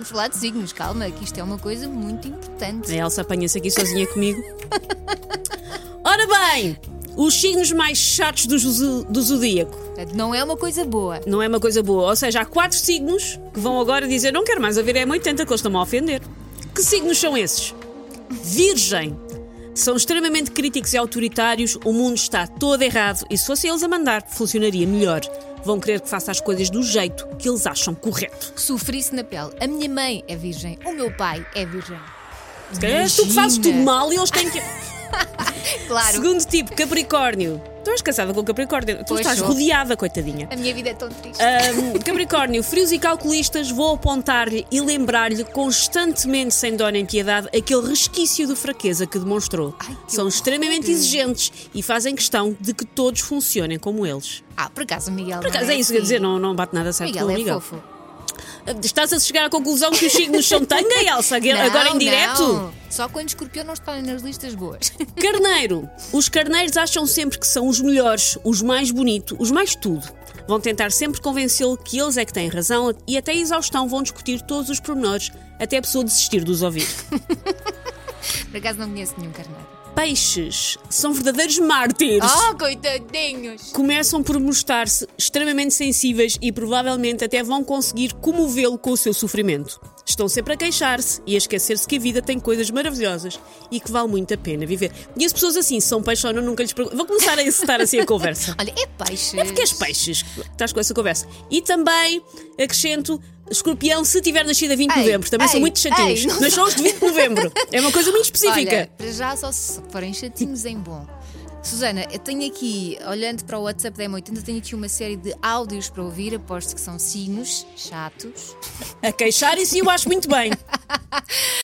Vamos falar de signos, calma, que isto é uma coisa muito importante. A Elsa apanha-se aqui sozinha comigo. Ora bem, os signos mais chatos do, do zodíaco. Não é uma coisa boa. Não é uma coisa boa. Ou seja, há quatro signos que vão agora dizer não quero mais ouvir a M80 que eles estão-me a ofender. Que signos são esses? Virgem. São extremamente críticos e autoritários, o mundo está todo errado e se fosse eles a mandar, funcionaria melhor. Vão querer que faça as coisas do jeito que eles acham correto. Sofri-se na pele. A minha mãe é virgem, o meu pai é virgem. Se calhar és tu que fazes tudo mal e eles têm que. Claro, Segundo tipo, Capricórnio. Tu és casada com Capricórnio. Tu Pois estás sou. rodeada, coitadinha. a minha vida é tão triste. Ahm, Capricórnio, frios e calculistas, vou apontar-lhe e lembrar-lhe constantemente, sem dó nem piedade, aquele resquício de fraqueza que demonstrou. Ai, que São horror. extremamente exigentes e fazem questão de que todos funcionem como eles. Ah, por acaso o Miguel. Por acaso é isso que eu ia dizer, não, não bate nada certo Miguel com o é Miguel. fofo. Estás a chegar à conclusão que os signos são tanga, Elsa? Agora em direto? não. Só quando escorpião não está nas listas boas. Carneiro. Os carneiros acham sempre que são os melhores, os mais bonitos, os mais tudo. Vão tentar sempre convencê-lo que eles é que têm razão e até a exaustão vão discutir todos os pormenores, até a pessoa desistir de os ouvir. Por acaso não conheço nenhum carneiro. Peixes são verdadeiros mártires. Oh, coitadinhos! Começam por mostrar-se extremamente sensíveis e provavelmente até vão conseguir comovê-lo com o seu sofrimento. Estão sempre a queixar-se e a esquecer-se que a vida tem coisas maravilhosas e que vale muito a pena viver. E as pessoas assim, são peixes ou não, nunca lhes pergunto. Vou começar a encetar assim a conversa. Olha, é peixe. É porque és peixes estás com essa conversa. E também acrescento. Escorpião, se tiver nascido a 20 de Ei, novembro, também são ei, muito chatinhos. ei, Mas são os de 20 de novembro. É uma coisa muito específica. Olha, para já só se forem chatinhos em bom. Susana, eu tenho aqui, olhando para o WhatsApp da M80, tenho aqui uma série de áudios para ouvir, aposto que são signos chatos. A queixar-se e eu acho muito bem.